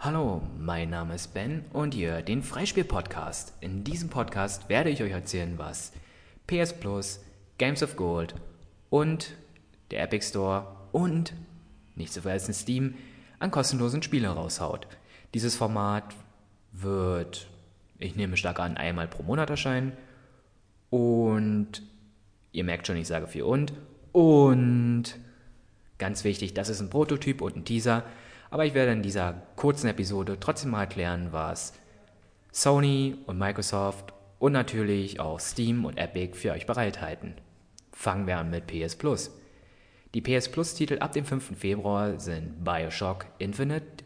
Hallo, mein Name ist Ben und ihr den Freispiel-Podcast. In diesem Podcast werde ich euch erzählen, was PS Plus, Games of Gold und der Epic Store und, nicht zu vergessen, Steam an kostenlosen Spielen raushaut. Dieses Format wird, ich nehme stark an, einmal pro Monat erscheinen und ihr merkt schon, ich sage viel und und ganz wichtig, das ist ein Prototyp und ein Teaser. Aber ich werde in dieser kurzen Episode trotzdem mal erklären, was Sony und Microsoft und natürlich auch Steam und Epic für euch bereithalten. Fangen wir an mit PS Plus. Die PS Plus Titel ab dem 5. Februar sind Bioshock Infinite,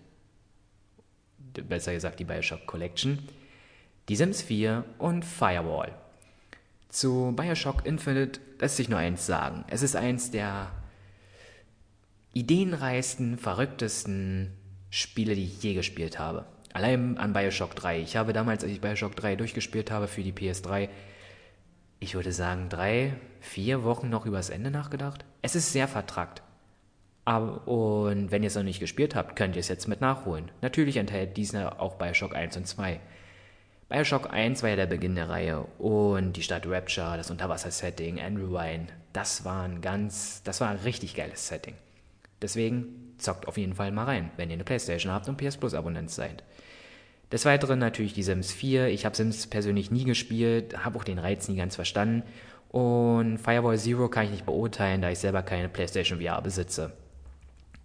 besser gesagt die Bioshock Collection, Die Sims 4 und Firewall. Zu Bioshock Infinite lässt sich nur eins sagen. Es ist eins der ideenreichsten, verrücktesten Spiele, die ich je gespielt habe. Allein an Bioshock 3. Ich habe damals, als ich Bioshock 3 durchgespielt habe für die PS3, ich würde sagen, drei, vier Wochen noch übers Ende nachgedacht. Es ist sehr vertrackt. Aber, und wenn ihr es noch nicht gespielt habt, könnt ihr es jetzt mit nachholen. Natürlich enthält dieser auch Bioshock 1 und 2. Bioshock 1 war ja der Beginn der Reihe und die Stadt Rapture, das Unterwasser-Setting, Andrew Wine, das war ein ganz, das war ein richtig geiles Setting. Deswegen zockt auf jeden Fall mal rein, wenn ihr eine Playstation habt und PS Plus Abonnent seid. Des Weiteren natürlich die Sims 4. Ich habe Sims persönlich nie gespielt, habe auch den Reiz nie ganz verstanden. Und Firewall Zero kann ich nicht beurteilen, da ich selber keine PlayStation VR besitze.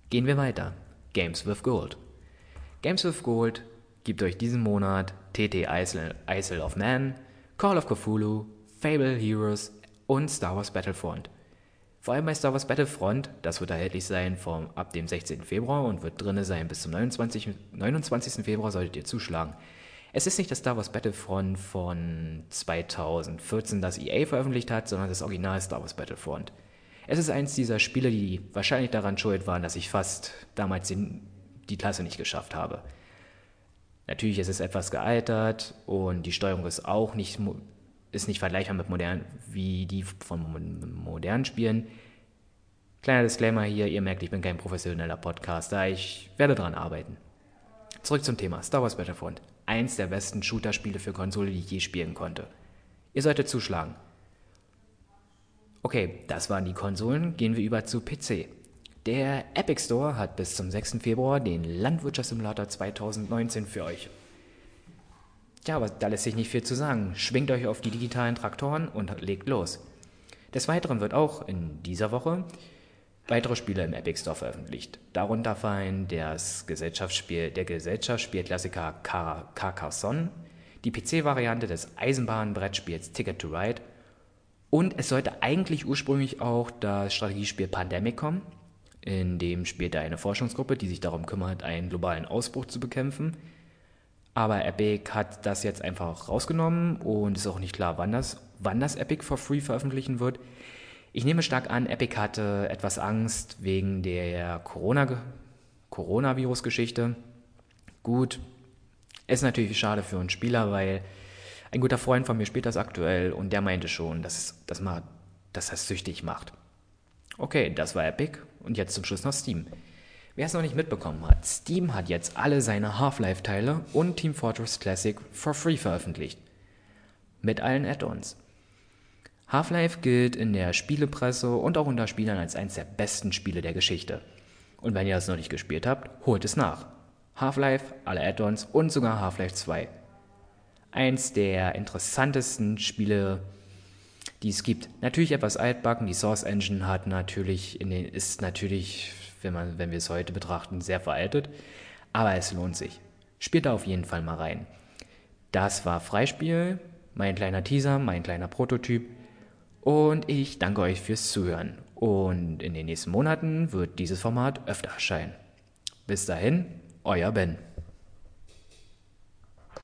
Gehen wir weiter. Games with Gold. Games with Gold gibt euch diesen Monat TT Isle, of Man, Call of Cthulhu, Fable Heroes und Star Wars Battlefront. Vor allem bei Star Wars Battlefront, das wird erhältlich sein vom, ab dem 16. Februar und wird drinne sein bis zum 29. 29. Februar, solltet ihr zuschlagen. Es ist nicht das Star Wars Battlefront von 2014, das EA veröffentlicht hat, sondern das Original Star Wars Battlefront. Es ist eins dieser Spiele, die wahrscheinlich daran schuld waren, dass ich fast damals den, die Klasse nicht geschafft habe. Natürlich ist es etwas gealtert und die Steuerung ist auch nicht ist nicht vergleichbar mit modernen, wie die von modernen Spielen. Kleiner Disclaimer hier, ihr merkt, ich bin kein professioneller Podcaster, ich werde daran arbeiten. Zurück zum Thema Star Wars Battlefront. Eins der besten Shooter-Spiele für Konsole, die ich je spielen konnte. Ihr solltet zuschlagen. Okay, das waren die Konsolen, gehen wir über zu PC. Der Epic Store hat bis zum 6. Februar den Landwirtschaftssimulator 2019 für euch ja, aber da lässt sich nicht viel zu sagen. Schwingt euch auf die digitalen Traktoren und legt los. Des Weiteren wird auch in dieser Woche weitere Spiele im Epic Store veröffentlicht. Darunter fallen das Gesellschaftsspiel, der Gesellschaftsspielklassiker Carcassonne, die PC-Variante des Eisenbahnbrettspiels Ticket to Ride und es sollte eigentlich ursprünglich auch das Strategiespiel Pandemic kommen. In dem spielt eine Forschungsgruppe, die sich darum kümmert, einen globalen Ausbruch zu bekämpfen. Aber Epic hat das jetzt einfach rausgenommen und ist auch nicht klar, wann das, wann das Epic for Free veröffentlichen wird. Ich nehme stark an, Epic hatte etwas Angst wegen der Corona, Coronavirus-Geschichte. Gut, ist natürlich schade für einen Spieler, weil ein guter Freund von mir spielt das aktuell und der meinte schon, dass, dass, man, dass das süchtig macht. Okay, das war Epic und jetzt zum Schluss noch Steam. Wer es noch nicht mitbekommen hat, Steam hat jetzt alle seine Half-Life-Teile und Team Fortress Classic for free veröffentlicht. Mit allen Add-ons. Half-Life gilt in der Spielepresse und auch unter Spielern als eines der besten Spiele der Geschichte. Und wenn ihr es noch nicht gespielt habt, holt es nach. Half-Life, alle Add-ons und sogar Half-Life 2. Eins der interessantesten Spiele, die es gibt. Natürlich etwas altbacken, die Source Engine hat natürlich den, ist natürlich wenn, man, wenn wir es heute betrachten, sehr veraltet. Aber es lohnt sich. Spielt da auf jeden Fall mal rein. Das war Freispiel, mein kleiner Teaser, mein kleiner Prototyp. Und ich danke euch fürs Zuhören. Und in den nächsten Monaten wird dieses Format öfter erscheinen. Bis dahin, euer Ben.